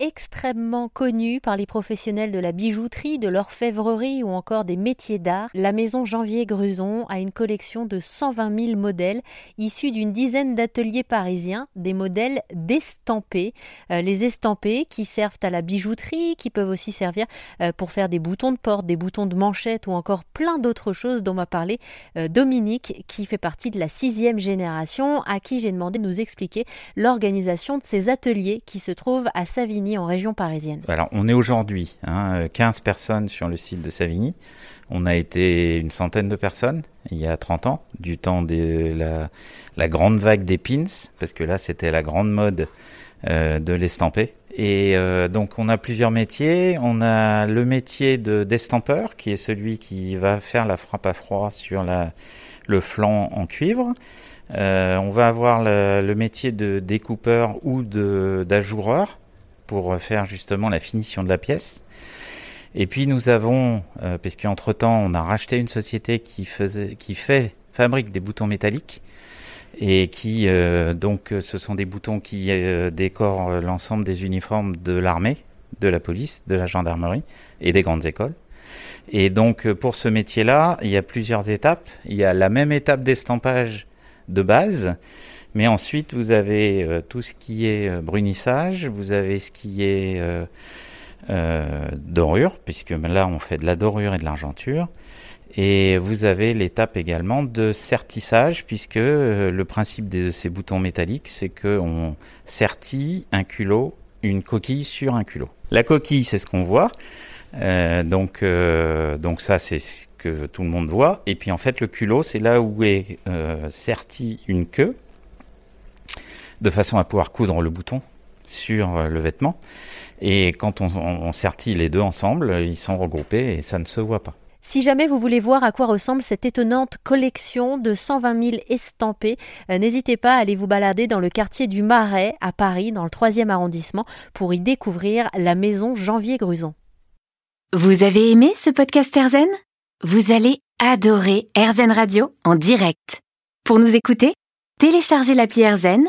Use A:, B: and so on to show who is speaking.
A: extrêmement connue par les professionnels de la bijouterie, de l'orfèvrerie ou encore des métiers d'art, la maison Janvier Gruson a une collection de 120 000 modèles issus d'une dizaine d'ateliers parisiens, des modèles d'estampés. Euh, les estampés qui servent à la bijouterie, qui peuvent aussi servir euh, pour faire des boutons de porte, des boutons de manchette ou encore plein d'autres choses dont m'a parlé euh, Dominique, qui fait partie de la sixième génération, à qui j'ai demandé de nous expliquer l'organisation de ces ateliers qui se trouvent à Savigny en région parisienne
B: Alors, on est aujourd'hui hein, 15 personnes sur le site de Savigny. On a été une centaine de personnes il y a 30 ans, du temps de la, grande vague des pins, parce que là, c'était la grande mode euh, de l'estampé. Et euh, donc, on a plusieurs métiers. On a le métier de d'estampeur, qui est celui qui va faire la frappe à froid sur le flanc en cuivre. Euh, on va avoir le, métier de découpeur ou d'ajoureur pour faire justement la finition de la pièce. Et puis nous avons, euh, parce qu'entre temps on a racheté une société qui faisait, qui fait, fabrique des boutons métalliques et qui euh, donc ce sont des boutons qui euh, décorent l'ensemble des uniformes de l'armée, de la police, de la gendarmerie et des grandes écoles. Et donc pour ce métier-là, il y a plusieurs étapes. Il y a la même étape d'estampage de base mais ensuite, vous avez euh, tout ce qui est euh, brunissage, vous avez ce qui est euh, dorure, puisque là, on fait de la dorure et de l'argenture. Et vous avez l'étape également de sertissage, puisque le principe de ces boutons métalliques, c'est qu'on sertit un culot, une coquille sur un culot. La coquille, c'est ce qu'on voit. donc, donc ça, c'est ce que tout le monde voit. Et puis en fait, le culot, c'est là où est serti une queue de façon à pouvoir coudre le bouton sur euh, le vêtement. Et quand on, on, sertit les deux ensemble, ils sont regroupés et ça ne se voit pas.
A: Si jamais vous voulez voir à quoi ressemble cette étonnante collection de 120 000 estampés, euh, n'hésitez pas à aller vous balader dans le quartier du Marais à Paris, dans le 3e arrondissement, pour y découvrir la maison Janvier Gruson.
C: Vous avez aimé ce podcast Erzen Vous allez adorer Erzen Radio en direct. Pour nous écouter, téléchargez l'appli Erzen